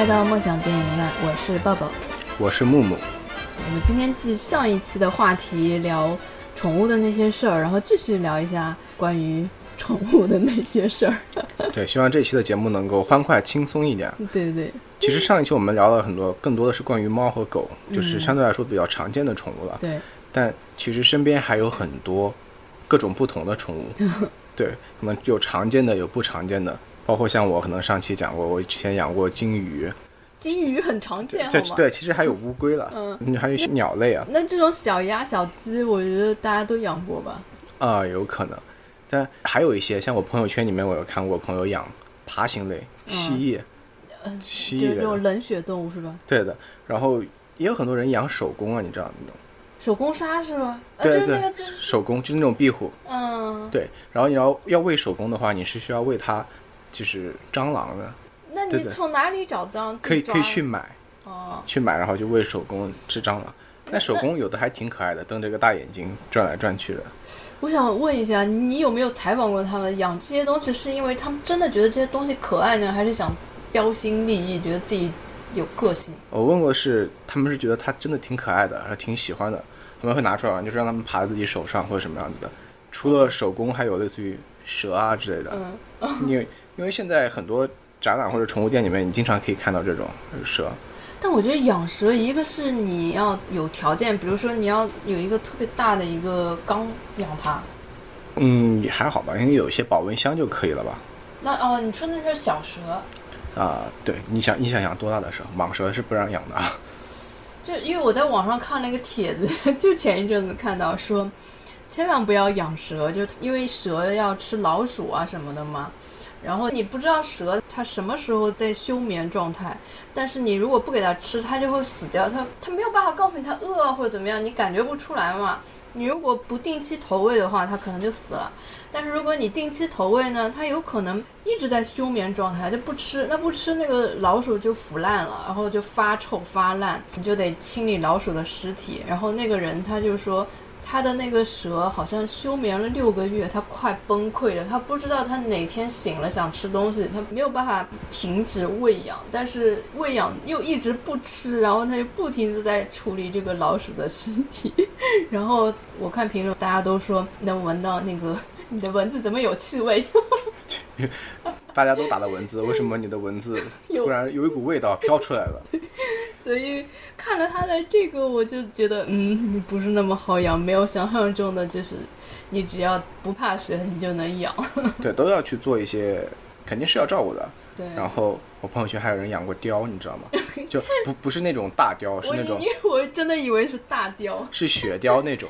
来到梦想电影院，我是抱抱。我是木木。我们今天继上一期的话题，聊宠物的那些事儿，然后继续聊一下关于宠物的那些事儿。对，希望这期的节目能够欢快轻松一点。对对对，其实上一期我们聊了很多，更多的是关于猫和狗，就是相对来说比较常见的宠物了。对，但其实身边还有很多各种不同的宠物。对，可能有常见的，有不常见的，包括像我可能上期讲过，我之前养过金鱼。金鱼很常见，对对，其实还有乌龟了，嗯，还有鸟类啊。那这种小鸭、小鸡，我觉得大家都养过吧？啊，有可能。但还有一些，像我朋友圈里面，我有看过朋友养爬行类蜥蜴，嗯蜥蜴这种冷血动物是吧？对的。然后也有很多人养手工啊，你知道那种？手工鲨是吧？对对，手工就是那种壁虎。嗯。对，然后你要要喂手工的话，你是需要喂它，就是蟑螂的。那你从哪里找蟑螂？可以可以去买，哦，去买，然后就喂手工吃蟑螂。那手工有的还挺可爱的，瞪着个大眼睛转来转去的。我想问一下，你有没有采访过他们？养这些东西是因为他们真的觉得这些东西可爱呢，还是想标新立异，觉得自己有个性？我问过是，他们是觉得它真的挺可爱的，还挺喜欢的，他们会拿出来玩，就是让他们爬在自己手上或者什么样子的。除了手工，还有类似于蛇啊之类的。嗯，因为因为现在很多。展览或者宠物店里面，你经常可以看到这种蛇。但我觉得养蛇，一个是你要有条件，比如说你要有一个特别大的一个缸养它。嗯，也还好吧，因为有一些保温箱就可以了吧。那哦，你说那是小蛇。啊，对，你想你想养多大的蛇？蟒蛇是不让养的啊。就因为我在网上看了一个帖子，就前一阵子看到说，千万不要养蛇，就因为蛇要吃老鼠啊什么的嘛。然后你不知道蛇它什么时候在休眠状态，但是你如果不给它吃，它就会死掉。它它没有办法告诉你它饿或者怎么样，你感觉不出来嘛。你如果不定期投喂的话，它可能就死了。但是如果你定期投喂呢，它有可能一直在休眠状态，就不吃，那不吃那个老鼠就腐烂了，然后就发臭发烂，你就得清理老鼠的尸体。然后那个人他就说。他的那个蛇好像休眠了六个月，他快崩溃了。他不知道他哪天醒了想吃东西，他没有办法停止喂养，但是喂养又一直不吃，然后他就不停的在处理这个老鼠的身体。然后我看评论，大家都说能闻到那个你的蚊子怎么有气味？大家都打的蚊子，为什么你的蚊子 突然有一股味道飘出来了？所以看了他的这个，我就觉得，嗯，不是那么好养，没有想象中的，就是你只要不怕蛇，你就能养。对，都要去做一些，肯定是要照顾的。对。然后我朋友圈还有人养过雕，你知道吗？就不不是那种大雕，是那种。我真的以为是大雕。是雪雕那种，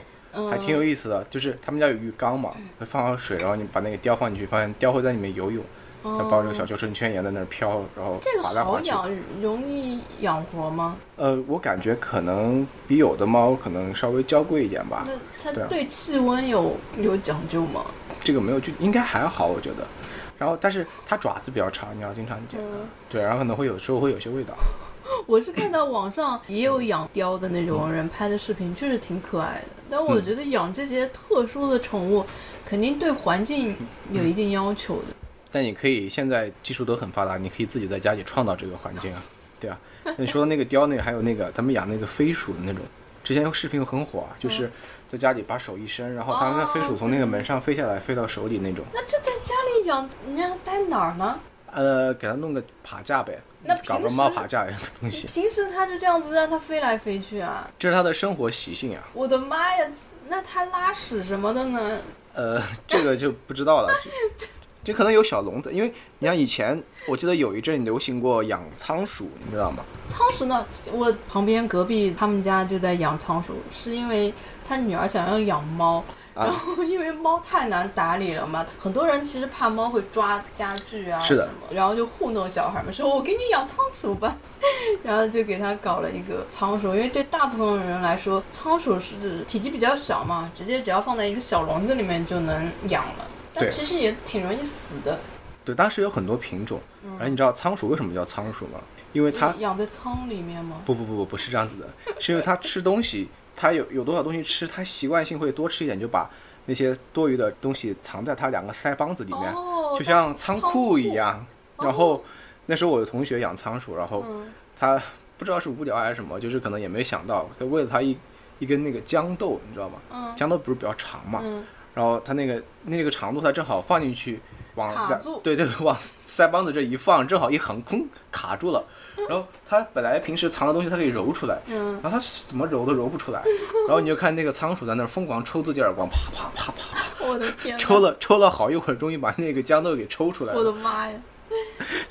还挺有意思的。就是他们家有浴缸嘛，会放好水，然后你把那个雕放进去，发现雕会在里面游泳。它抱着个小救生圈也在那儿飘，然后这个好养，容易养活吗？呃，我感觉可能比有的猫可能稍微娇贵一点吧。那它对气温有有讲究吗？这个没有，就应该还好，我觉得。然后，但是它爪子比较长，你要经常剪。对，然后可能会有时候会有些味道。我是看到网上也有养貂的那种人拍的视频，确实挺可爱的。但我觉得养这些特殊的宠物，肯定对环境有一定要求的。但你可以现在技术都很发达，你可以自己在家里创造这个环境啊，对啊。你说的那个雕那个，还有那个咱们养那个飞鼠的那种，之前视频很火，就是在家里把手一伸，然后它那飞鼠从那个门上飞下来，飞到手里那种。那这在家里养，你让它待哪儿呢？呃，给它弄个爬架呗，搞个猫爬架一样的东西。平时它就这样子让它飞来飞去啊？这是它的生活习性啊。我的妈呀，那它拉屎什么的呢？呃，这个就不知道了。就可能有小笼子，因为你像以前，我记得有一阵流行过养仓鼠，你知道吗？仓鼠呢？我旁边隔壁他们家就在养仓鼠，是因为他女儿想要养猫，然后因为猫太难打理了嘛，很多人其实怕猫会抓家具啊什么，然后就糊弄小孩们说：“我给你养仓鼠吧。”然后就给他搞了一个仓鼠，因为对大部分人来说，仓鼠是体积比较小嘛，直接只要放在一个小笼子里面就能养了。但其实也挺容易死的。对，当时有很多品种。然后你知道仓鼠为什么叫仓鼠吗？因为它养在仓里面吗？不不不不，不是这样子的，是因为它吃东西，它有有多少东西吃，它习惯性会多吃一点，就把那些多余的东西藏在它两个腮帮子里面，就像仓库一样。然后那时候我的同学养仓鼠，然后嗯他不知道是无聊还是什么，就是可能也没想到，他喂了它一一根那个豇豆，你知道吗？嗯豇豆不是比较长嘛，嗯然后它那个那个长度，它正好放进去，往两卡住对对，往腮帮子这一放，正好一横，砰，卡住了。然后它本来平时藏的东西，它可以揉出来，嗯，然后它怎么揉都揉不出来。然后你就看那个仓鼠在那儿疯狂抽自己耳光，啪啪啪啪，我的天，抽了抽了好一会儿，终于把那个豇豆给抽出来了我的，妈呀！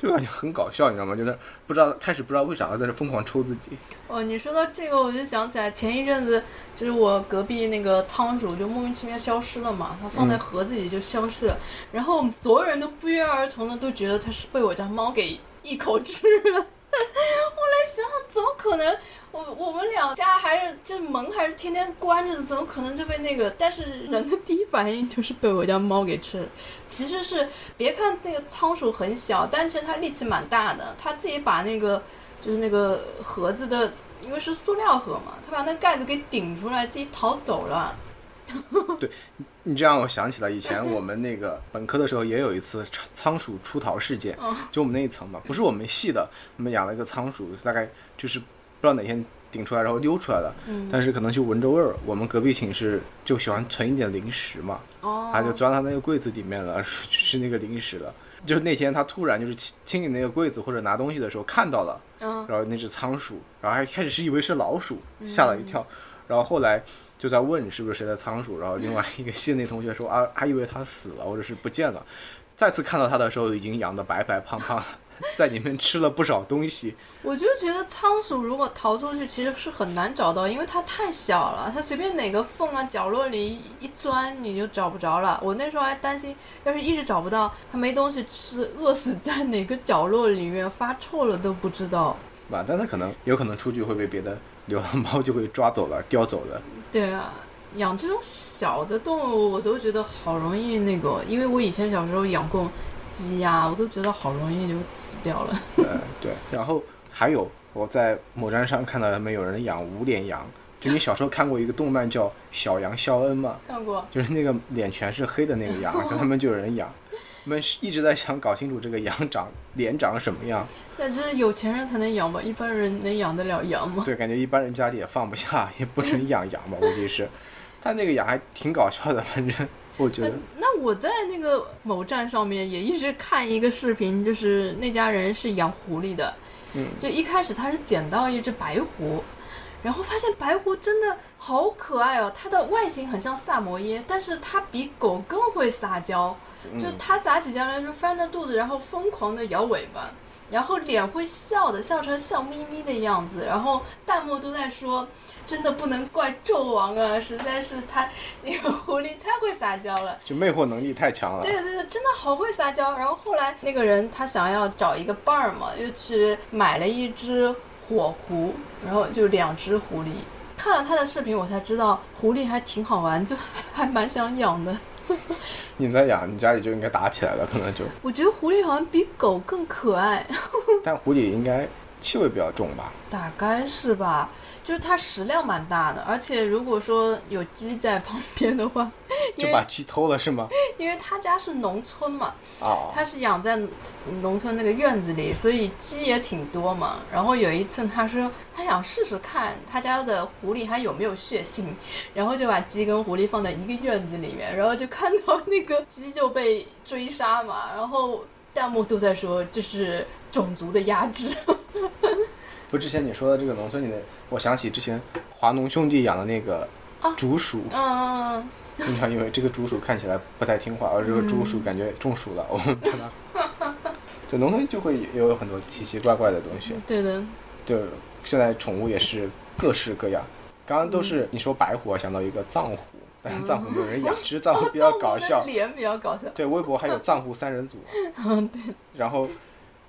就感觉很搞笑，你知道吗？就是不知道开始不知道为啥在这疯狂抽自己。哦，你说到这个，我就想起来前一阵子，就是我隔壁那个仓鼠就莫名其妙消失了嘛，它放在嗯盒子里就消失了，然后我们所有人都不约而同的都觉得它是被我家猫给一口吃了。我来想想，怎么可能？我我们两家还是这门还是天天关着的，怎么可能就被那个？但是人的第一反应就是被我家猫给吃了。其实是别看那个仓鼠很小，但是它力气蛮大的，它自己把那个就是那个盒子的，因为是塑料盒嘛，它把那盖子给顶出来，自己逃走了。对你这让我想起了以前我们那个本科的时候也有一次仓仓鼠出逃事件，嗯就我们那一层嘛，不是我们系的，我们养了一个仓鼠，大概就是不知道哪天顶出来，然后溜出来了，嗯，但是可能就闻着味儿，我们隔壁寝室就喜欢存一点零食嘛，哦，他就钻到那个柜子里面了，吃那个零食了。就是那天他突然就是清清理那个柜子或者拿东西的时候看到了，嗯。然后那只仓鼠，然后还开始是以为是老鼠，吓了一跳，然后后来就在问是不是谁的仓鼠，然后另外一个系的那同学说啊，还以为它死了或者是不见了，再次看到它的时候已经养的白白胖胖，在里面吃了不少东西，我就觉得仓鼠如果逃出去，其实是很难找到，因为它太小了，它随便哪个缝啊、角落里一钻，你就找不着了。我那时候还担心，要是一直找不到，它没东西吃，饿死在哪个角落里面发臭了都不知道。吧，但它可能有可能出去会被别的流浪猫就会抓走了、叼走了。对啊，养这种小的动物，我都觉得好容易那个，因为我以前小时候养过鸡呀、我都觉得好容易就死掉了。对，对，然后还有我在某站上看到他们有人养无脸羊，就你小时候看过一个动漫叫《小羊肖恩》吗？看过，就是那个脸全是黑的那个羊，就他们就有人养。我们是一直在想搞清楚这个羊长脸长什么样，那这是有钱人才能养吧？一般人能养得了羊吗？对，感觉一般人家里也放不下，也不准养羊吧，估计是。但那个羊还挺搞笑的，反正我觉得，那我在那个某站上面也一直看一个视频，就是那家人是养狐狸的，嗯，就一开始他是捡到一只白狐，然后发现白狐真的好可爱哦，它的外形很像萨摩耶，但是它比狗更会撒娇，就嗯，它撒起娇来就翻着肚子，然后疯狂的摇尾巴。然后脸会笑的，笑成笑眯眯的样子，然后弹幕都在说，真的不能怪纣王啊，实在是他 那个狐狸太会撒娇了。就魅惑能力太强了。对对对，真的好会撒娇。然后后来那个人他想要找一个伴儿嘛，又去买了一只火狐，然后就两只狐狸。看了他的视频，我才知道狐狸还挺好玩，就还蛮想养的。你在养，你家里就应该打起来了，可能就。我觉得狐狸好像比狗更可爱，但狐狸应该气味比较重吧？大概是吧。就是它食量蛮大的，而且如果说有鸡在旁边的话，就把鸡偷了是吗？因为他家是农村嘛，啊，他是养在农村那个院子里，所以鸡也挺多嘛。然后有一次他说他想试试看他家的狐狸还有没有血性，然后就把鸡跟狐狸放在一个院子里面，然后就看到那个鸡就被追杀嘛，然后弹幕都在说这是种族的压制。不，之前你说的这个农村里的，我想起之前华农兄弟养的那个啊竹鼠，嗯，经常因为这个竹鼠看起来不太听话，而这个竹鼠感觉中暑了，我们把它，就农村就会有很多奇奇怪怪的东西。对的，就现在宠物也是各式各样。刚刚都是你说白虎，我想到一个藏虎，但是藏虎没有人养，其实藏虎比较搞笑。脸比较搞笑。对，微博还有藏虎三人组，嗯，对，然后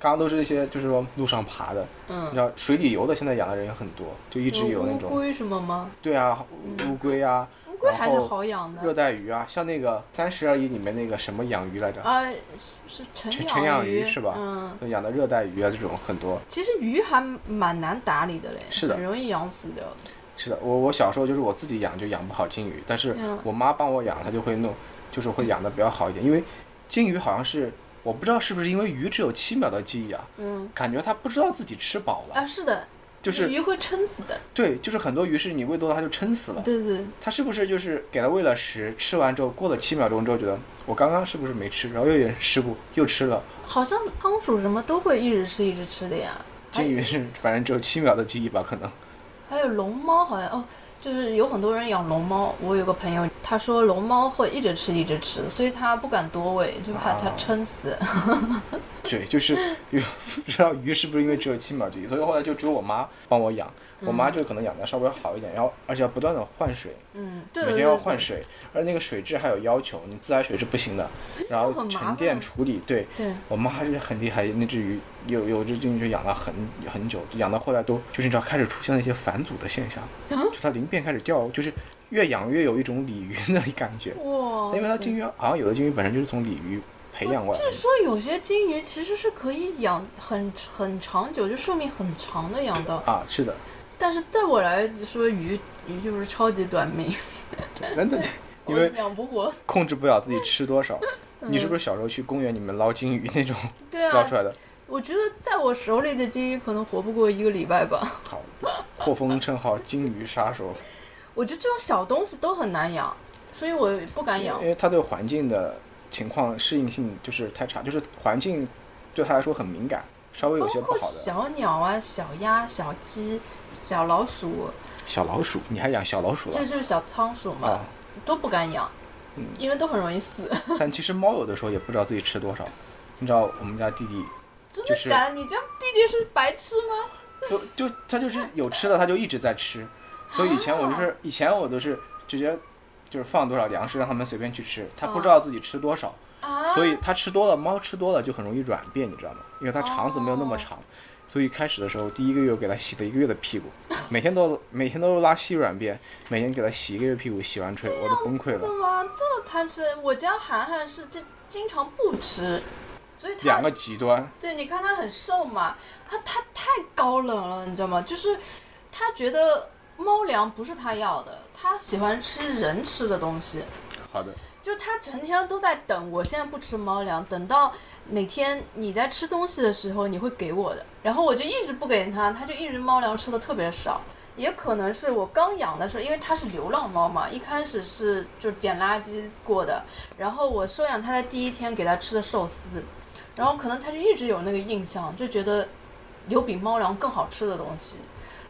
刚刚都是一些就是说路上爬的，你嗯知。道水里游的现在养的人也很多，就一直有那种乌龟什么吗？对啊，乌龟啊，乌龟还是好养的。热带鱼啊，像那个《三十而已》里面那个什么养鱼来着，啊，是是成成成养鱼鱼是吧嗯，养的热带鱼啊这种很多。其实鱼还蛮难打理的嘞，是的很容易养死掉的。是的，我我小时候就是我自己养就养不好金鱼，但是嗯我妈帮我养，她就会弄，就是会养的比较好一点，因为金鱼好像是我不知道是不是因为鱼只有七秒的记忆啊，嗯感觉它不知道自己吃饱了，啊，是的，就是鱼会撑死的。对，就是很多鱼是你喂多了它就撑死了。对对对，它是不是就是给它喂了食，吃完之后过了七秒钟之后，觉得我刚刚是不是没吃，然后又有点失误，又吃了。好像仓鼠什么都会一直吃一直吃的呀。金鱼是反正只有七秒的记忆吧，可能。还有龙猫好像哦，就是有很多人养龙猫。我有个朋友，他说龙猫会一直吃一直吃，所以他不敢多喂，就怕它撑死。对，就是有 不知道鱼是不是因为只有七秒记忆，所以后来就只有我妈帮我养。我妈就可能养的稍微好一点，然后而且要不断的换水，嗯，对的每天要换水，而那个水质还有要求，你自来水是不行的，然后沉淀。处理，对对，我妈还是很厉害，那只鱼有有只金鱼就养了很很久，养到后来都就是你知道开始出现了一些返祖的现象，啊就它鳞片开始掉，就是越养越有一种鲤鱼的感觉，哇，因为它金鱼好像有的金鱼本身就是从鲤鱼培养过来就是说有些金鱼其实是可以养很很长久，就寿命很长的养到。啊，是的，但是对我来说，鱼鱼就是超级短命，真的，因我为养不活。控制不了自己吃多少。你是不是小时候去公园里面捞金鱼那种 对啊捞出，来的？我觉得在我手里的金鱼可能活不过一个礼拜吧。好，获封称号金鱼杀手，我觉得这种小东西都很难养，所以我不敢养因。为它对环境的情况适应性就是太差，就是环境对它来说很敏感，稍微有些不好的。小鸟啊、小鸭、小鸡、小老鼠，小老鼠，你还养小老鼠这啊？就是小仓鼠嘛，啊，都不敢养嗯，因为都很容易死。但其实猫有的时候也不知道自己吃多少。你知道我们家弟弟真就是的假的？你家弟弟是白痴吗？就就他就是有吃的他就一直在吃，所以以前我就是以前我都是直接就是放多少粮食让他们随便去吃，他不知道自己吃多少，啊，所以他吃多了，猫吃多了就很容易软便，你知道吗？因为它肠子没有那么长，所以开始的时候第一个月我给它洗了一个月的屁股，每天都每天都拉稀软便，每天给它洗一个月屁股，洗完吹我都崩溃了。这么贪吃？我家涵涵是这经常不吃，所以他两个极端，对，你看他很瘦嘛，他他太高冷了，你知道吗？就是他觉得猫粮不是他要的，他喜欢吃人吃的东西。好的，就是他成天都在等，我现在不吃猫粮，等到哪天你在吃东西的时候，你会给我的。然后我就一直不给他，他就一直猫粮吃的特别少。也可能是我刚养的时候，因为它是流浪猫嘛，一开始是就捡垃圾过的，然后我收养它的第一天给它吃的寿司，然后可能它就一直有那个印象，就觉得有比猫粮更好吃的东西，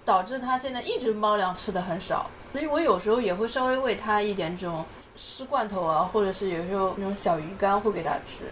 导致它现在一直猫粮吃的很少。所以我有时候也会稍微喂它一点这种湿罐头啊，或者是有时候那种小鱼干会给它吃，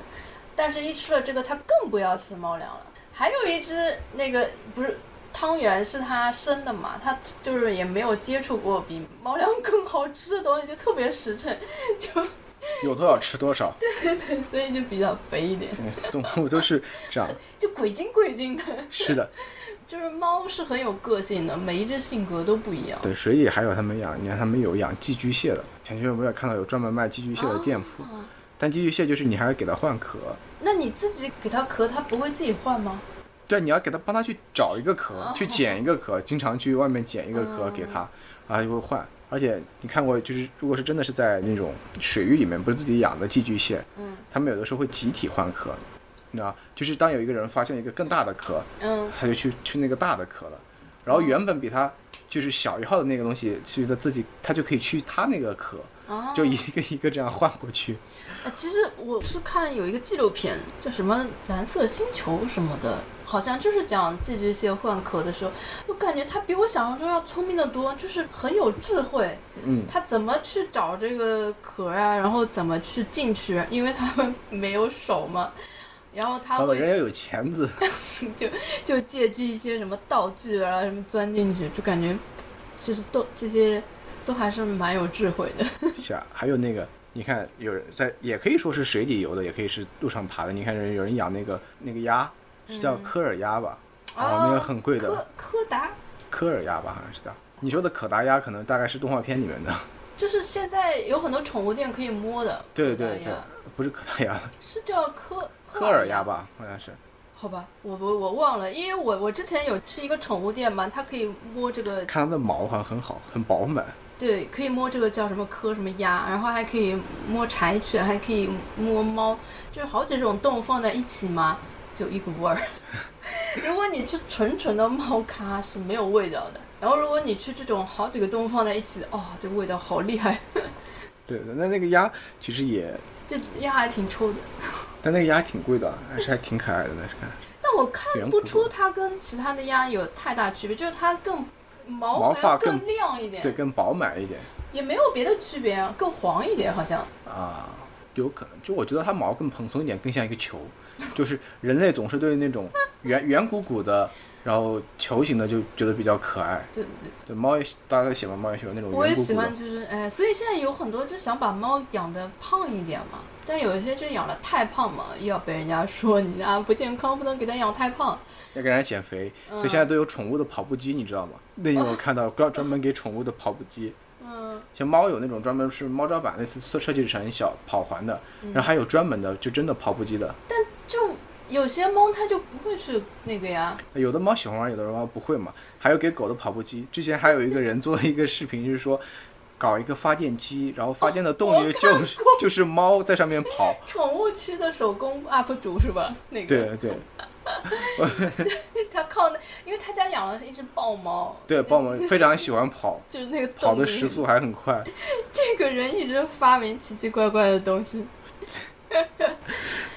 但是一吃了这个，它更不要吃猫粮了。还有一只那个不是汤圆是它生的嘛，它就是也没有接触过比猫粮更好吃的东西，就特别实诚，就 有多少吃多少，对对对，所以就比较肥一点，嗯动物都是这样。就鬼精鬼精的。是的，就是猫是很有个性的，每一只性格都不一样。对，水里还有他们养，你看他们有养寄居蟹的，前些我也看到有专门卖寄居蟹的店铺，啊但寄居蟹就是你还要给它换壳，那你自己给它壳，它不会自己换吗？对，你要给它帮它去找一个壳，去捡一个壳，经常去外面捡一个壳给它，然后就会换。而且你看过，就是如果是真的是在那种水域里面，不是自己养的寄居蟹，嗯他们有的时候会集体换壳，你知道，就是当有一个人发现一个更大的壳，嗯，他就去去那个大的壳了，然后原本比他就是小一号的那个东西，去他自己他就可以去他那个壳，啊，就一个一个这样换过去。啊 其实我是看有一个纪录片，叫什么《蓝色星球》什么的，好像就是讲寄居蟹换壳的时候，我感觉它比我想象中要聪明的多，就是很有智慧。嗯，它怎么去找这个壳啊？然后怎么去进去？因为它们没有手嘛。然后他会人家有钳子，就就借据一些什么道具啊，什么钻进去，就感觉其实都这些都还是蛮有智慧的。是啊，还有那个，你看有人在，也可以说是水里游的，也可以是路上爬的。你看人有人养那个那个鸭，是叫嗯科尔鸭吧？哦，那个很贵的，柯柯达科尔鸭吧，好像是叫。你说的可达鸭可能大概是动画片里面的，就是现在有很多宠物店可以摸的。对对对不是可达鸭，是叫科科尔鸭？吧，好像是。好吧，我我我忘了，因为我我之前有去一个宠物店嘛，它可以摸这个，看它的毛好像很好，很饱满。对，可以摸这个叫什么科什么鸭，然后还可以摸柴犬，还可以摸猫，就是好几种动物放在一起嘛，就一股味儿。如果你吃纯纯的猫咖是没有味道的，然后如果你吃这种好几个动物放在一起，哦，这味道好厉害，对的，那那个鸭其实也，这鸭还挺臭的。但那个鸭挺贵的，还是还挺可爱的，但是看。但我看不出它跟其他的鸭有太大区别，就是它更毛发更亮一点，对，更饱满一点也没有别的区别啊，更黄一点好像。啊，有可能。就我觉得它毛更蓬松一点，更像一个球。就是人类总是对那种圆圆鼓鼓的，然后球形的就觉得比较可爱。对对对，猫也喜大家都喜欢猫也喜欢那种，我也圆鼓鼓的喜欢，。就是哎，所以现在有很多就想把猫养的胖一点嘛，但有一些就养的太胖嘛，又要被人家说你啊不健康，不能给它养太胖。要给人家减肥，嗯所以现在都有宠物的跑步机，你知道吗？那天我看到 专专门给宠物的跑步机，嗯，像猫有那种专门是猫抓板，类似设设计成小跑环的，嗯然后还有专门的就真的跑步机的。但就有些猫它就不会去那个呀，有的猫喜欢玩，有的猫不会嘛。还有给狗的跑步机，之前还有一个人做了一个视频，就是说搞一个发电机，然后发电的动力就是、就是猫在上面跑。宠物区的手工 UP 主是吧？那个对对 他靠那，因为他家养了是一只豹猫，对，豹猫非常喜欢跑，就是那个跑的时速还很快。这个人一直发明奇奇怪怪的东西。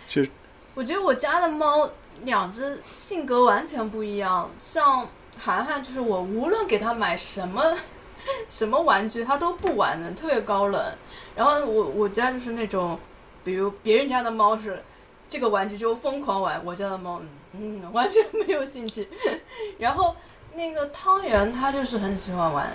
是我觉得我家的猫两只性格完全不一样，像涵涵就是我无论给它买什么 什么玩具，它都不玩的，特别高冷。然后我我家就是那种，比如别人家的猫是这个玩具就疯狂玩，我家的猫嗯完全没有兴趣。然后那个汤圆它就是很喜欢玩，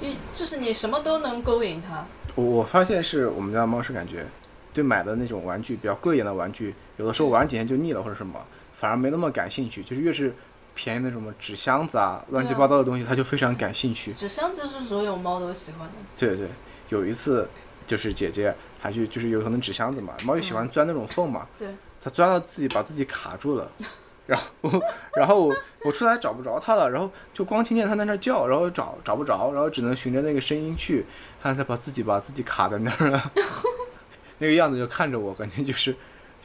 一就是你什么都能勾引它。我我发现是我们家猫是感觉对买的那种玩具比较贵一点的玩具，有的时候玩几天就腻了或者什么，反而没那么感兴趣。就是越是便宜那种什么纸箱子啊、乱七八糟的东西，它就非常感兴趣。纸箱子是所有猫都喜欢的。对对，有一次就是姐姐还去，就是有可能纸箱子嘛，猫就喜欢钻那种缝嘛，对，它钻到自己把自己卡住了，然后然后我我出来找不着它了，然后就光听见它在那儿叫，然后找找不着，然后只能循着那个声音去，它它把自己把自己卡在那儿了，那个样子就看着我，感觉就是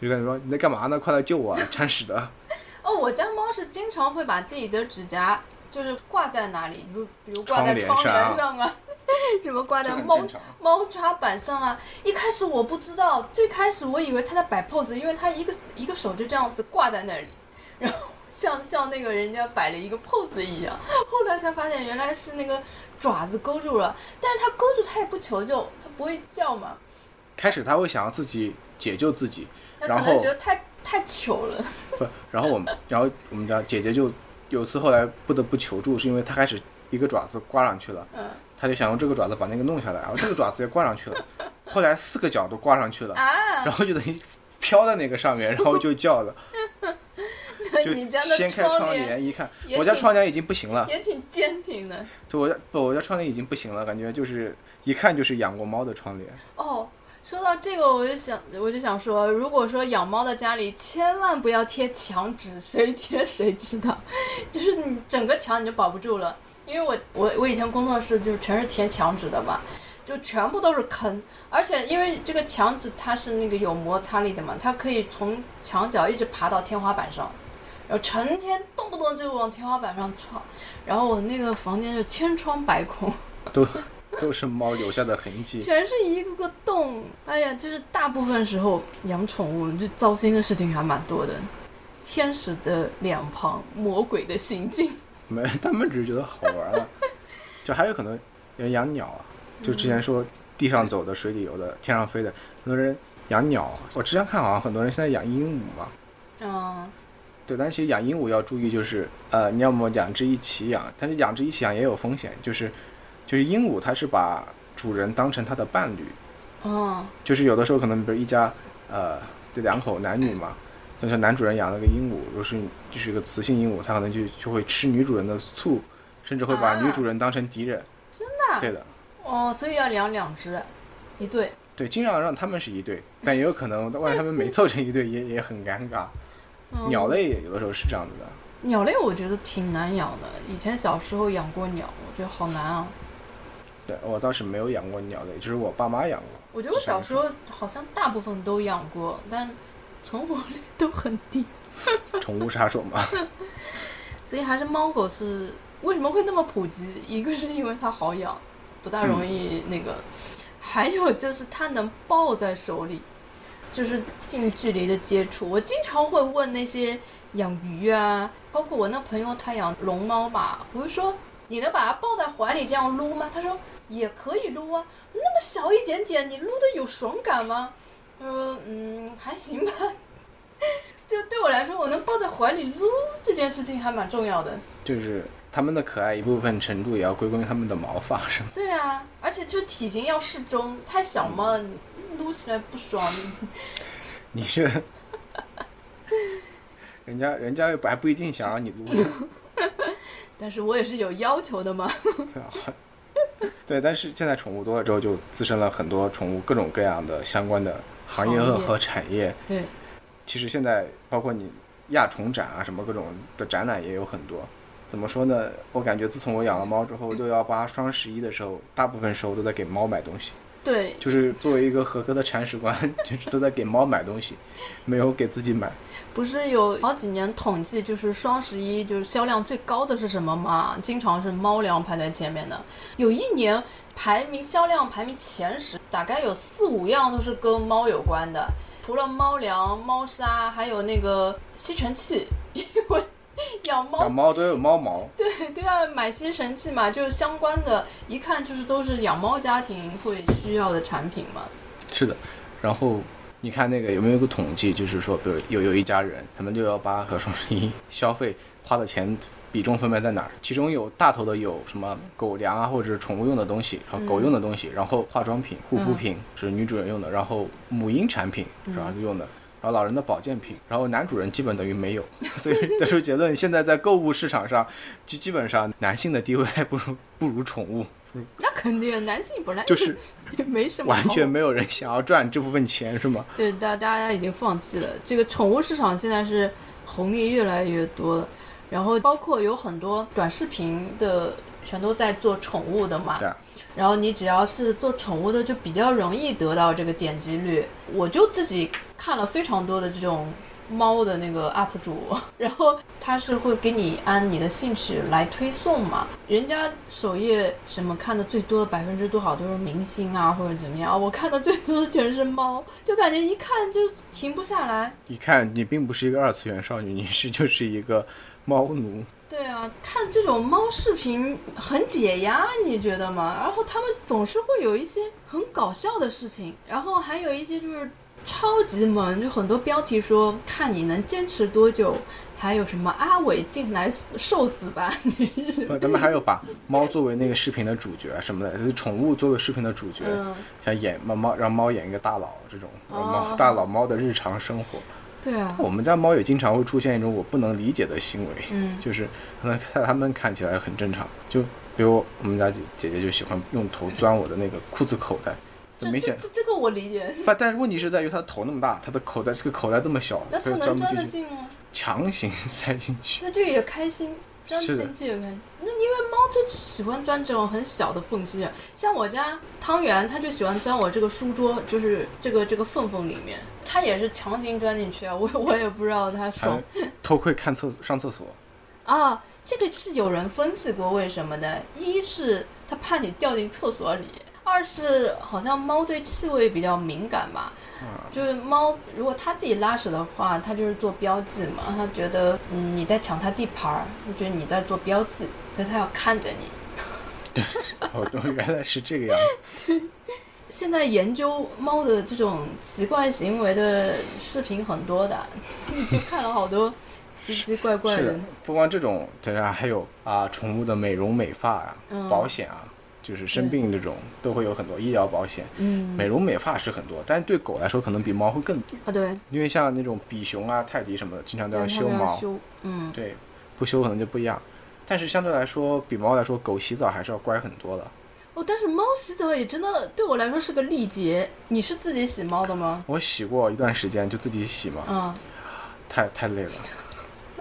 就感觉说你在干嘛呢？快来救我啊！铲屎的，哦，我家猫是经常会把自己的指甲就是挂在哪里，比如比如挂在窗帘上啊 什么挂在猫。猫抓板上啊。一开始我不知道，最开始我以为它在摆 pose，因为它一个一个手就这样子挂在那里，然后 像像那个人家摆了一个 pose 一样。后来才发现原来是那个爪子勾住了，但是它勾住它也不求救，它不会叫嘛，开始它会想要自己解救自己，然后能觉得太太糗了。不，然后我们，然后我们家姐姐就有次后来不得不求助，是因为她开始一个爪子挂上去了，嗯。她就想用这个爪子把那个弄下来，然后这个爪子也挂上去了，后来四个角都挂上去了，啊，然后就等于飘在那个上面，然后就叫了，就你家的掀开窗帘帘一看，我家窗帘已经不行了，也挺坚挺的。就我家不，我家窗帘已经不行了，感觉就是一看就是养过猫的窗帘，哦，说到这个，我就想，我就想说，如果说养猫的家里千万不要贴墙纸，谁贴谁知道，就是你整个墙你就保不住了。因为我我我以前工作室就全是贴墙纸的嘛，就全部都是坑，而且因为这个墙纸它是那个有摩擦力的嘛，它可以从墙角一直爬到天花板上，然后成天动不动就往天花板上窜，然后我那个房间就千疮百孔。对 都是猫留下的痕迹。全是一个个洞。哎呀，就是大部分时候养宠物，就糟心的事情还蛮多的。天使的脸庞，魔鬼的行径。没，他们只是觉得好玩了。就还有可能人养鸟啊，就之前说地上走的、水里游的、天上飞的，很多人养鸟。我之前看好像很多人现在养鹦鹉嘛，嗯，对，但其实养鹦鹉要注意，就是呃，你要么两只一起养，但是两只一起养也有风险，就是就是鹦鹉它是把主人当成它的伴侣，哦，就是有的时候可能比如一家呃这两口男女嘛，就是男主人养了个鹦鹉，如果是就是一个雌性鹦鹉，它可能就就会吃女主人的醋，甚至会把啊女主人当成敌人。真的？对的，哦，所以要养两只，一对。对，尽量让他们是一对，但也有可能万一他们没凑成一对，也也很尴尬。嗯鸟类也有的时候是这样子的。鸟类我觉得挺难养的，以前小时候养过鸟，我觉得好难啊。对我倒是没有养过鸟类，就是我爸妈养过。我觉得我小时候好像大部分都养过，但存活率都很低，宠物杀手嘛，所以还是猫狗是为什么会那么普及？一个是因为它好养，不大容易那个，还有就是它能抱在手里，就是近距离的接触。我经常会问那些养鱼啊，包括我那朋友他养龙猫吧，我就说你能把它抱在怀里这样撸吗？他说也可以撸啊，那么小一点点，你撸的有爽感吗？他说嗯还行吧。就对我来说，我能抱在怀里撸这件事情还蛮重要的。就是他们的可爱一部分程度也要归功于他们的毛发，是吗？对啊，而且就体型要适中，太小嘛，撸起来不爽。你这，人家人家又还不一定想让你撸呢。但是我也是有要求的嘛。对，但是现在宠物多了之后，就滋生了很多宠物各种各样的相关的行业和和产业。对，其实现在包括你亚宠展啊，什么各种的展览也有很多。怎么说呢？我感觉自从我养了猫之后，六幺八、双十一的时候，大部分时候都在给猫买东西。对，就是作为一个合格的铲屎官，就是都在给猫买东西，没有给自己买。不是有好几年统计，就是双十一就是销量最高的是什么吗？经常是猫粮排在前面的。有一年排名销量排名前十，大概有四五样都是跟猫有关的，除了猫粮、猫砂，还有那个吸尘器，因为养猫养猫都有猫毛。对，都要买吸尘器嘛，就是相关的，一看就是都是养猫家庭会需要的产品嘛。是的，然后你看那个有没有个统计，就是说，比如有有一家人，他们六幺八和双十一消费花的钱比重分别在哪儿？其中有大头的有什么狗粮啊，或者是宠物用的东西，然后狗用的东西，然后化妆品、护肤品是女主人用的，然后母婴产品是吧用的。然后老人的保健品，然后男主人基本等于没有，所以得出结论：现在在购物市场上，就基本上男性的地位还不如不如宠物，那肯定，男性本来就是也 没什么完全没有人想要赚这部分钱，是吗？对，大大家已经放弃了。这个宠物市场现在是红利越来越多了，然后包括有很多短视频的，全都在做宠物的嘛。然后你只要是做宠物的，就比较容易得到这个点击率。我就自己看了非常多的这种猫的那个 UP 主，然后他是会给你按你的兴趣来推送嘛。人家首页什么看的最多的百分之多少都是明星啊或者怎么样，我看的最多的全是猫，就感觉一看就停不下来。一看你并不是一个二次元少女，你是就是一个猫奴。对啊，看这种猫视频很解压，你觉得吗？然后他们总是会有一些很搞笑的事情，然后还有一些就是超级萌，就很多标题说看你能坚持多久，还有什么阿伟进来受死吧，你是呃，他们还有把猫作为那个视频的主角什么的，就是宠物作为视频的主角，嗯，像演猫猫让猫演一个大佬这种，呃猫哦。大佬猫的日常生活。对啊，我们家猫也经常会出现一种我不能理解的行为，嗯。就是可能在他们看起来很正常，就比如我们家姐姐姐就喜欢用头钻我的那个裤子口袋，这很明显这。这这个我理解，不，但是问题是在于它的头那么大，它的口袋这个口袋这么小，那它他能钻得进吗？强行 塞进去。那这也开心，钻进去也开心。那因为猫就喜欢钻这种很小的缝隙，像我家汤圆，它就喜欢钻我这个书桌，就是这个这个缝缝里面，它也是强行钻进去啊，我我也不知道它爽 偷窥看厕上厕所，啊。这个是有人分析过为什么的，一是它怕你掉进厕所里。二是好像猫对气味比较敏感吧，就是猫如果它自己拉屎的话，它就是做标记嘛，它觉得嗯你在抢它地盘儿，它觉得你在做标记，所以它要看着你。哦，原来是这个样子。现在研究猫的这种奇怪行为的视频很多的，就看了好多奇奇怪怪的不光这种，对啊，还有啊，宠物的美容美发啊，嗯保险啊，就是生病这种都会有很多医疗保险。嗯美容美发是很多，但是对狗来说可能比猫会更，啊对，因为像那种比熊啊、泰迪什么的，经常都要修毛，修，嗯，对，不修可能就不一样。但是相对来说，比猫来说，狗洗澡还是要乖很多的。哦，但是猫洗澡也真的对我来说是个历劫。你是自己洗猫的吗？我洗过一段时间，就自己洗嘛，嗯，太太累了。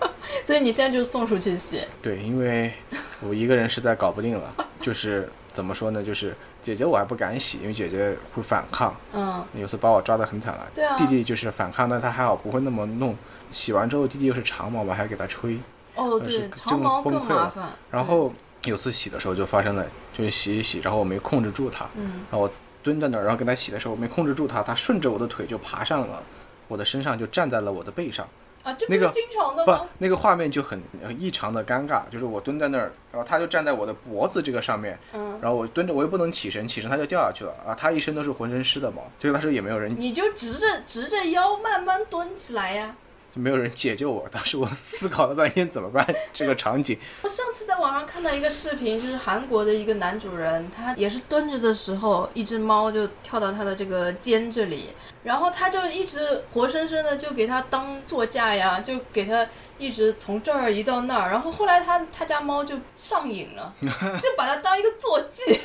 所以你现在就送出去洗。对，因为我一个人实在搞不定了，就是怎么说呢？就是姐姐我还不敢洗，因为姐姐会反抗，嗯，有次把我抓得很惨了。对啊弟弟就是反抗，但他还好不会那么弄。洗完之后，弟弟又是长毛嘛，还要给他吹。哦，是对，真长毛崩溃了更麻烦。然后有次洗的时候就发生了，就是洗一洗，然后我没控制住他，嗯，然后我蹲在那儿，然后给他洗的时候我没控制住他，他顺着我的腿就爬上了我的身上，就站在了我的背上。啊，这个是经常的不吗？，那个画面就很呃异常的尴尬，就是我蹲在那儿，然后他就站在我的脖子这个上面，嗯，然后我蹲着，我又不能起身，起身他就掉下去了啊！他一身都是浑身湿的毛，就是那时也没有人，你就直着直着腰慢慢蹲起来呀。就没有人解救我。当时我思考了半天怎么办，这个场景，我上次在网上看到一个视频，就是韩国的一个男主人，他也是蹲着的时候，一只猫就跳到他的这个肩这里，然后他就一直活生生的就给他当座驾呀，就给他一直从这儿移到那儿，然后后来他他家猫就上瘾了，就把它当一个坐骑。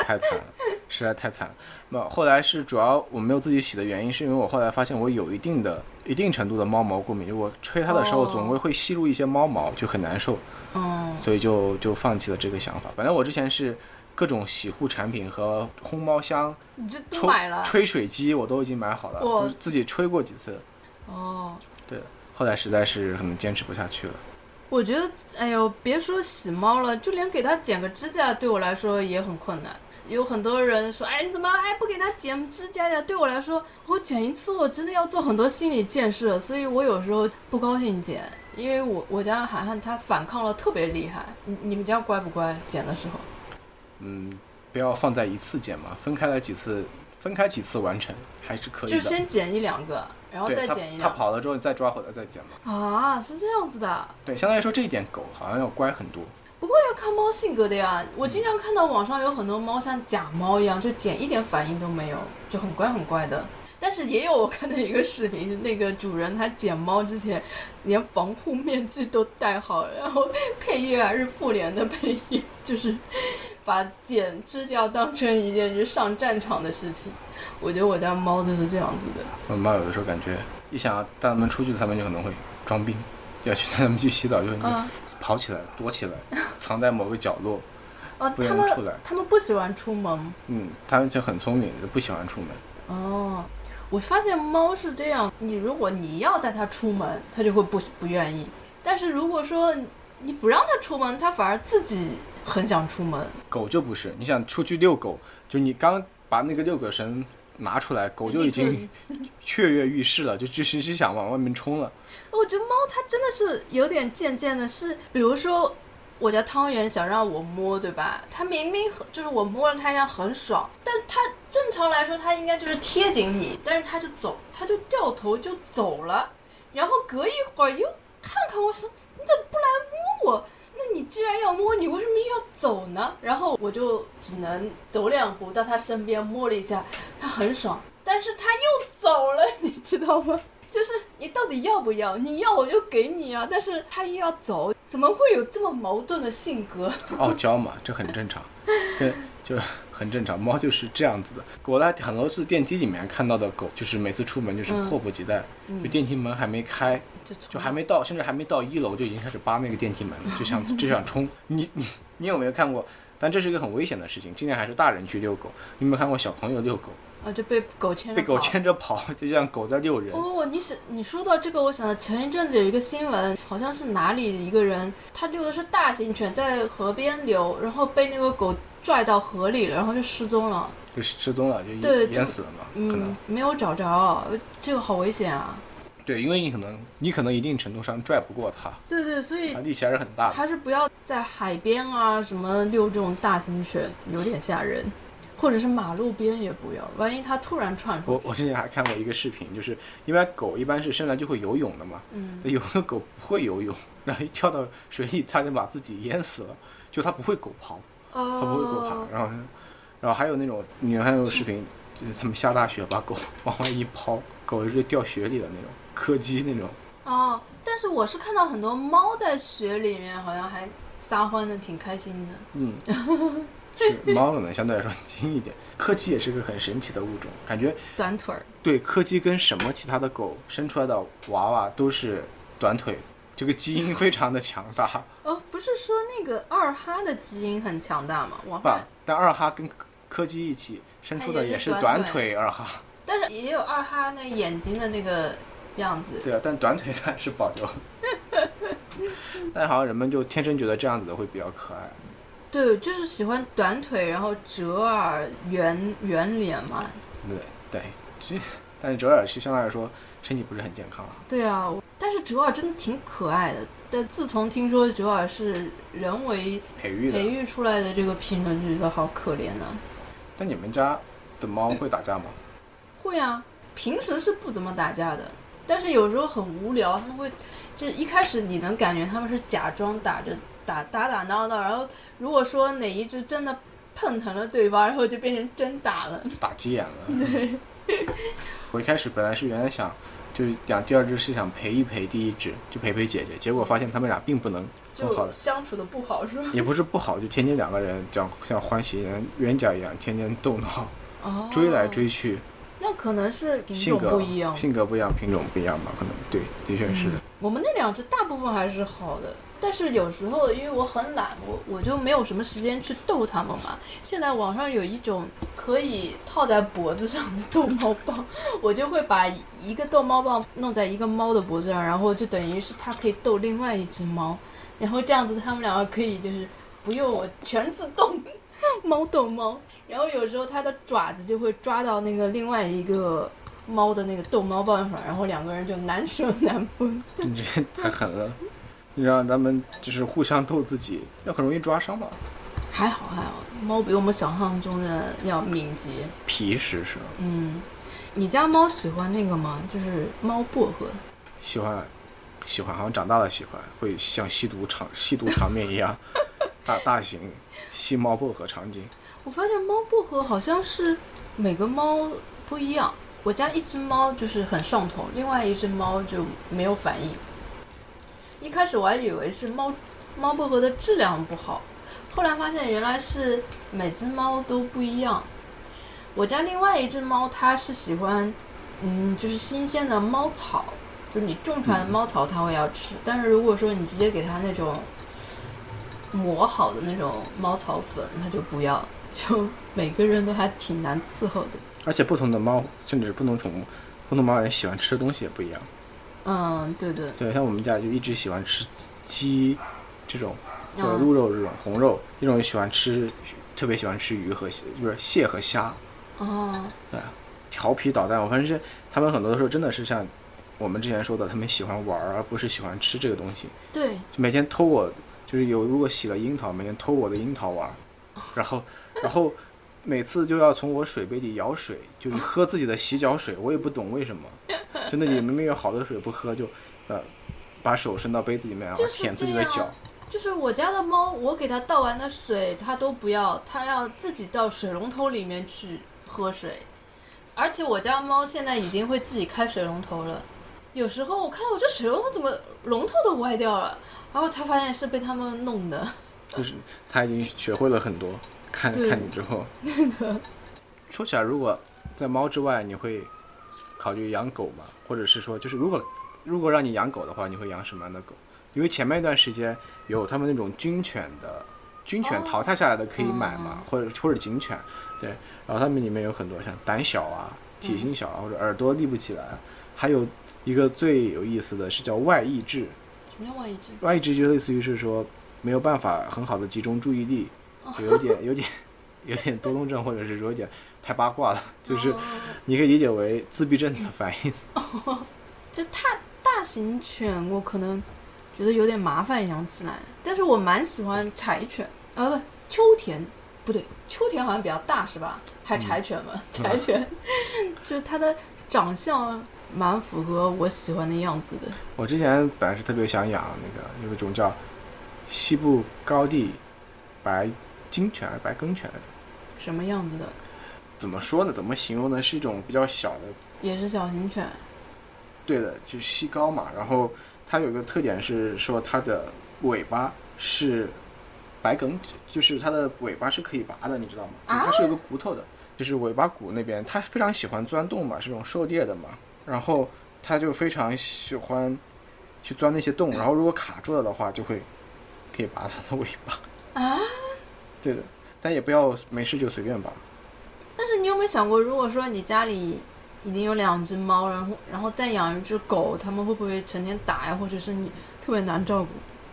太惨了，实在太惨了。那后来是主要我没有自己洗的原因，是因为我后来发现我有一定的一定程度的猫毛过敏，就我吹它的时候哦总会会吸入一些猫毛，就很难受，嗯，所以就就放弃了这个想法。本来我之前是各种洗护产品和烘猫箱、你这都买了吹水机我都已经买好了，哇都自己吹过几次。哦。对后来实在是可能坚持不下去了。我觉得，哎呦，别说洗猫了，就连给它剪个指甲，对我来说也很困难。有很多人说，哎，你怎么哎不给它剪指甲呀？对我来说，我剪一次，我真的要做很多心理建设，所以我有时候不高兴剪，因为我我家涵涵它反抗了特别厉害。你你们家乖不乖？剪的时候？嗯，不要放在一次剪嘛，分开来几次，分开几次完成还是可以的就。先剪一两个，然后再剪一，它两个。跑了之后你再抓回来再剪嘛。啊，是这样子的。对，相当于说这一点狗好像要乖很多。不过要看猫性格的呀。我经常看到网上有很多猫像假猫一样，就剪一点反应都没有，就很乖很乖的。但是也有我看到一个视频，那个主人他剪猫之前连防护面具都戴好，然后配乐还是复联的配乐，就是把剪指甲当成一件就是上战场的事情。我觉得我家猫就是这样子的。我猫有的时候感觉一想要带它们出去，它们就可能会装病，要去带它们去洗澡就会啊跑起来躲起来，藏在某个角落，哦，不他们愿意出来。他们不喜欢出门嗯，他们就很聪明，就不喜欢出门。哦，我发现猫是这样，你如果你要带它出门，它就会不不愿意；但是如果说你不让它出门，它反而自己很想出门。狗就不是，你想出去遛狗，就你刚把那个遛狗绳拿出来，狗就已经 雀跃欲试了，就就是是想往外面冲了。我觉得猫它真的是有点贱贱的是，比如说我家汤圆想让我摸，对吧？它明明很就是我摸了它一下很爽，但它正常来说它应该就是贴紧你，但是它就走，它就掉头就走了，然后隔一会儿又看看我说你怎么不来摸我？那你既然要摸，你为什么要走呢？然后我就只能走两步到他身边摸了一下，他很爽，但是他又走了，你知道吗？就是你到底要不要？你要我就给你啊，但是他又要走，怎么会有这么矛盾的性格？傲娇嘛，这很正常，跟就很正常。猫就是这样子的。我在很多次电梯里面看到的狗，就是每次出门就是嗯迫不及待，嗯就电梯门还没开，就就还没到，甚至还没到一楼就已经开始扒那个电梯门了，就想 就想冲。你你你有没有看过？但这是一个很危险的事情，尽量还是大人去遛狗。你有没有看过小朋友遛狗，啊，就被狗牵着被狗牵着跑，就像狗在遛人？哦，你是你说到这个，我想到前一阵子有一个新闻，好像是哪里一个人，他遛的是大型犬，在河边溜，然后被那个狗拽到河里了，然后就失踪了。就失踪了，就淹淹死了嘛？可能嗯，没有找着，这个好危险啊！对，因为你可能你可能一定程度上拽不过它，对对，所以它力气还是很大的。还是不要在海边啊什么遛这种大型犬，有点吓人。或者是马路边也不要，万一它突然窜出来。我我之前还看过一个视频，就是因为狗一般是生来就会游泳的嘛，嗯，有的狗不会游泳，然后一跳到水里差点把自己淹死了，就它不会狗刨，它不会狗爬哦，，然后然后还有那种你们还有视频，就是他们下大雪把狗 往外一抛，狗就掉雪里的那种，柯基那种。哦，但是我是看到很多猫在雪里面，好像还撒欢的，挺开心的。嗯，是猫可能相对来说轻一点，柯基也是个很神奇的物种，感觉短腿儿，对柯基跟什么其他的狗生出来的娃娃都是短腿，这个基因非常的强大。哦，不不是说那个二哈的基因很强大吗？我不，但二哈跟柯柯基一起生出的也是短腿二哈。但是也有二哈那眼睛的那个样子。对啊，但短腿算是保留。但好像人们就天生觉得这样子的会比较可爱。对，就是喜欢短腿，然后折耳、圆圆脸嘛。对对，其实但是折耳其实相对来说身体不是很健康啊。对啊，但是折耳真的挺可爱的。但自从听说折耳是人为培育培育出来的这个品种，就觉得好可怜呐。但你们家的猫会打架吗？会啊，平时是不怎么打架的，但是有时候很无聊，他们会，就是一开始你能感觉他们是假装打着打打打闹闹，然后如果说哪一只真的碰疼了对方，然后就变成真打了，打急眼了。对，我一开始本来是原来想。就是养第二只是想陪一陪第一只，就陪陪姐姐。结果发现他们俩并不能很好的相处的不好是吧？也不是不好，就天天两个人像像欢喜人冤家一样，天天斗闹，追来追去。那可能是品种不一样，性格不一样，品种不一样吧？可能对，的确是。我们那两只大部分还是好的。但是有时候，因为我很懒，我我就没有什么时间去逗它们嘛。现在网上有一种可以套在脖子上的逗猫棒，我就会把一个逗猫棒弄在一个猫的脖子上，然后就等于是它可以逗另外一只猫，然后这样子它们两个可以就是不用我全自动 猫逗猫，然后有时候它的爪子就会抓到那个另外一个猫的那个逗猫棒上，然后两个人就难舍难分。你这太狠了。让咱们就是互相逗自己，那很容易抓伤吧？还好还好，猫比我们想象中的要敏捷、皮实是。嗯，你家猫喜欢那个吗？就是猫薄荷。喜欢，喜欢，好像长大了喜欢，会像吸毒场 吸毒场面一样，大大型吸猫薄荷场景。我发现猫薄荷好像是每个猫不一样，我家一只猫就是很上头，另外一只猫就没有反应。一开始我还以为是猫猫薄荷的质量不好，后来发现原来是每只猫都不一样。我家另外一只猫它是喜欢，嗯，就是新鲜的猫草，就是你种出来的猫草它会要吃。但是如果说你直接给它那种磨好的那种猫草粉，它就不要。就每个人都还挺难伺候的。而且不同的猫，甚至是不同宠物，不同猫也喜欢吃的东西也不一样。嗯，对对对，像我们家就一直喜欢吃鸡，这种，就鹿肉这种红肉，一种喜欢吃，特别喜欢吃鱼和就是蟹和虾。哦，对，调皮捣蛋，我反正是他们很多的时候真的是像我们之前说的，他们喜欢玩而不是喜欢吃这个东西。对，每天偷我，就是有如果洗了樱桃，每天偷我的樱桃玩，然后然后。每次就要从我水杯里舀水，就是喝自己的洗脚水，我也不懂为什么。真的，你明明有好的水不喝，就，呃，把手伸到杯子里面，然后舔自己的脚。就是我家的猫，我给它倒完的水，它都不要，它要自己到水龙头里面去喝水。而且我家猫现在已经会自己开水龙头了。有时候我看到我这水龙头怎么龙头都歪掉了，然后才发现是被它们弄的。就是它已经学会了很多。看看你之后，说起来，如果在猫之外，你会考虑养狗吗？或者是说，就是如果如果让你养狗的话，你会养什么样的狗？因为前面一段时间有他们那种军犬的，军犬淘汰下来的可以买嘛，或者或者警犬，对，然后他们里面有很多像胆小啊、体型小啊，或者耳朵立不起来，还有一个最有意思的是叫外抑制。什么叫外抑制？外意志就类似于是说没有办法很好的集中注意力。就有点有点有点多动症，或者是说有点太八卦了，就是你可以理解为自闭症的反义词。就太大型犬，我可能觉得有点麻烦养起来，但是我蛮喜欢柴犬啊，不秋田，不对，秋田好像比较大是吧？还柴犬嘛，柴犬，就是它的长相蛮符合我喜欢的样子的。我之前本来是特别想养那个有一种叫西部高地白。金犬还是白梗犬？什么样子的？怎么说呢？怎么形容呢？是一种比较小的，也是小型犬。对的，就西高嘛。然后它有一个特点是说它的尾巴是白梗，就是它的尾巴是可以拔的，你知道吗？它是有个骨头的，就是尾巴骨那边，它非常喜欢钻洞嘛，是这种狩猎的嘛。然后它就非常喜欢去钻那些洞，然后如果卡住了的话，就会。可以拔它的尾巴。啊？对的，但也不要没事就随便吧。但是你有没有想过，如果说你家里已经有两只猫，然后然后再养一只狗，它们会不会成天打呀，或者是你特别难照顾？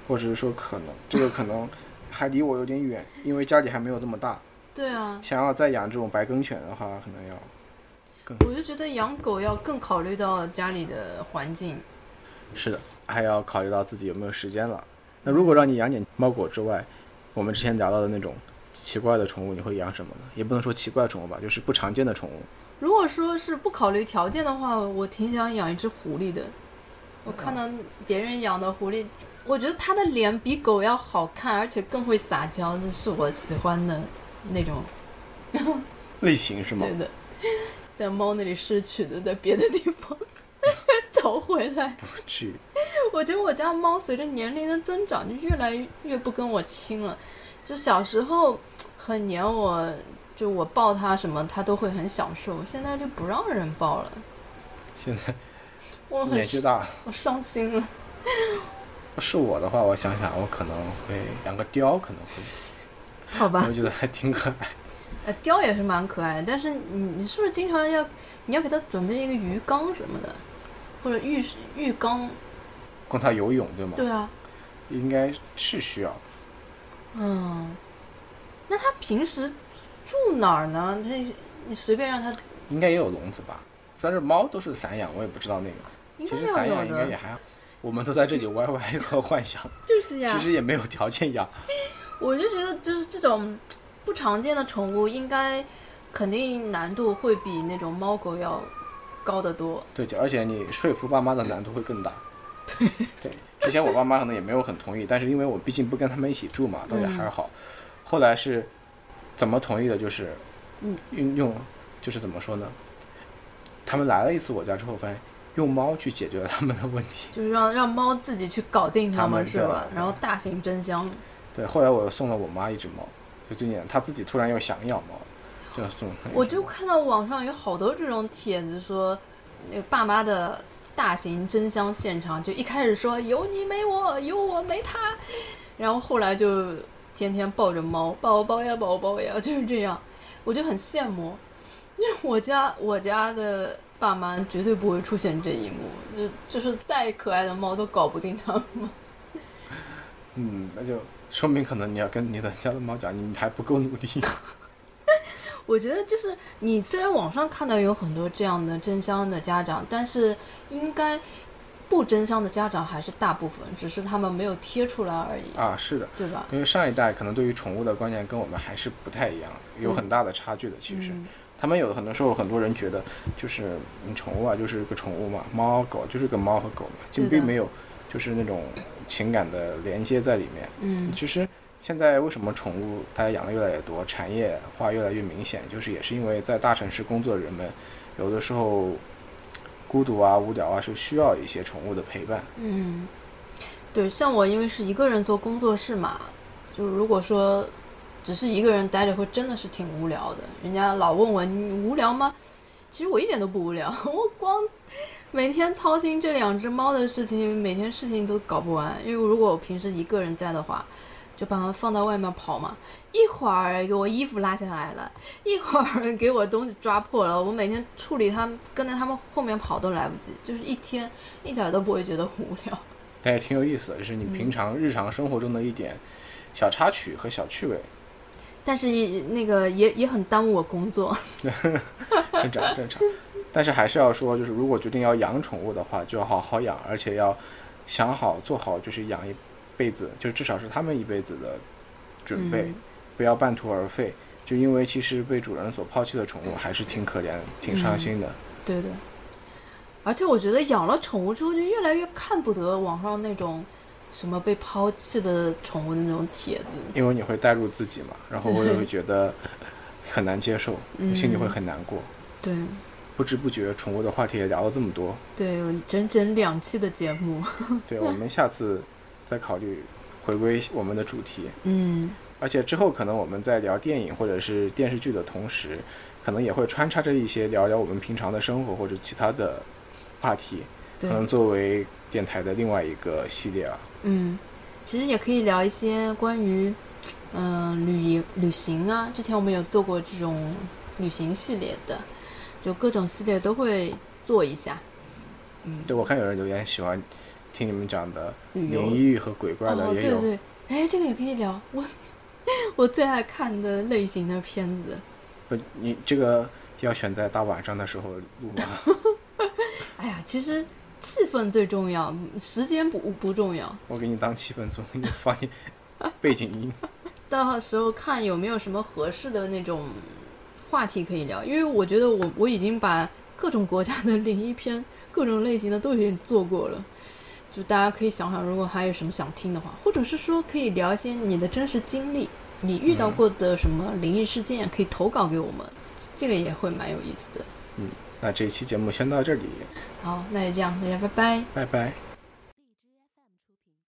或者是说可能这个可能还离我有点远，因为家里还没有那么大。对啊，想要再养这种白梗犬的话，可能要我就觉得养狗要更考虑到家里的环境。是的，还要考虑到自己有没有时间了。那如果让你养点猫狗之外，我们之前聊到的那种奇怪的宠物，你会养什么呢？也不能说奇怪的宠物吧，就是不常见的宠物。如果说是不考虑条件的话，我挺想养一只狐狸的。我看到别人养的狐狸，我觉得它的脸比狗要好看，而且更会撒娇，那是我喜欢的那种。类型是吗对？的，在猫那里失去的，在别的地方 找回来。不至于。我觉得我家猫随着年龄的增长，就越来越不跟我亲了。就小时候很黏我，就我抱它什么，它都会很享受。现在就不让人抱了，现在我很年纪大，我伤心了。是我的话，我想想，我可能会养个貂，可能会，好吧我，觉得还挺可爱。呃，貂也是蛮可爱的，但是你你是不是经常要你要给它准备一个鱼缸什么的，或者浴浴缸？供它游泳，对吗？对啊，应该是需要。嗯，那它平时住哪儿呢？它你随便让它，应该也有笼子吧？但是猫都是散养，我也不知道那个。其实散。养应该也还好。我们都在这里歪歪和幻想，就是呀其，实也没有条件养。我就觉得就是这种不常见的宠物，应该肯定难度会比那种猫狗要高得多。对，而且你说服爸妈的难度会更大。对，之前我爸妈可能也没有很同意，但是因为我毕竟不跟他们一起住嘛，倒也还好。后来是怎么同意的？就是嗯运用，就是怎么说呢？他们来了一次我家之后，发现用猫去解决了他们的问题。就是让让猫自己去搞定它它们是吧？然后大型真香，对，后来我又送了我妈一只猫，就今年她自己突然又想养猫，就要送。我就看到网上有好多这种帖子说，那个爸妈的大型真香现场，就一开始说有你没我，有我没他，然后后来就天天抱着猫，抱抱呀宝宝呀，就是这样，我就很羡慕，因为我家我家的爸妈绝对不会出现这一幕，就就是再可爱的猫都搞不定他们。嗯，那就说明可能你要跟你的家的猫讲，你还不够努力。我觉得就是你虽然网上看到有很多这样的真香的家长，但是应该不真香的家长还是大部分，只是他们没有贴出来而已，啊，是的，对吧？因为上一代可能对于宠物的观念跟我们还是不太一样，有很大的差距的。其实，嗯他们有很多时候很多人觉得，就是你宠物啊，就是个宠物嘛，猫狗就是个猫和狗嘛，就并没有就是那种情感的连接在里面。嗯，其实现在为什么宠物大家养的越来越多，产业化越来越明显，就是也是因为在大城市工作的人们，有的时候孤独啊、无聊啊，是需要一些宠物的陪伴。嗯，对，像我因为是一个人做工作室嘛，就如果说只是一个人待着，会真的是挺无聊的。人家老问我你无聊吗？其实我一点都不无聊，我光每天操心这两只猫的事情，每天事情都搞不完。因为如果我平时一个人在的话，就把它放到外面跑嘛，一会儿给我衣服拉下来了，一会儿给我东西抓破了，我每天处理它们，跟在它们后面跑都来不及，就是一天一点都不会觉得无聊。但也挺有意思的，就是你平常日常生活中的一点小插曲和小趣味，但是也那个也也很耽误我工作。正常正常。但是还是要说，就是如果决定要养宠物的话，就要好好养，而且要想好做好，就是养一辈子，就至少是他们一辈子的准备，嗯不要半途而废。就因为其实被主人所抛弃的宠物还是挺可怜、挺伤心的。对的，而且我觉得养了宠物之后，就越来越看不得网上那种什么被抛弃的宠物的那种帖子。因为你会带入自己嘛，然后我也会觉得很难接受，嗯心里会很难过。对不知不觉，宠物的话题也聊了这么多，对，整整两期的节目。对我们下次再考虑回归我们的主题。嗯，而且之后可能我们在聊电影或者是电视剧的同时，可能也会穿插着一些聊聊我们平常的生活或者其他的话题，可，能作为电台的另外一个系列啊。嗯，其实也可以聊一些关于嗯、旅游旅行啊，之前我们有做过这种旅行系列的，就各种系列都会做一下。嗯，对，我看有人留言喜欢听你们讲的灵异和鬼怪的哦，也有。对对，哎，这个也可以聊。我我最爱看的类型的片子。不，你这个要选在大晚上的时候录吗？哎呀，其实气氛最重要，时间不不重要。我给你当气氛组，给你放你背景音。到时候看有没有什么合适的那种话题可以聊，因为我觉得我我已经把各种国家的灵异片、各种类型的都已经做过了。就大家可以想想，如果还有什么想听的话，或者是说可以聊一些你的真实经历，你遇到过的什么灵异事件，可以投稿给我们，这个也会蛮有意思的。嗯那这一期节目先到这里，好，那就这样，大家拜拜。拜拜。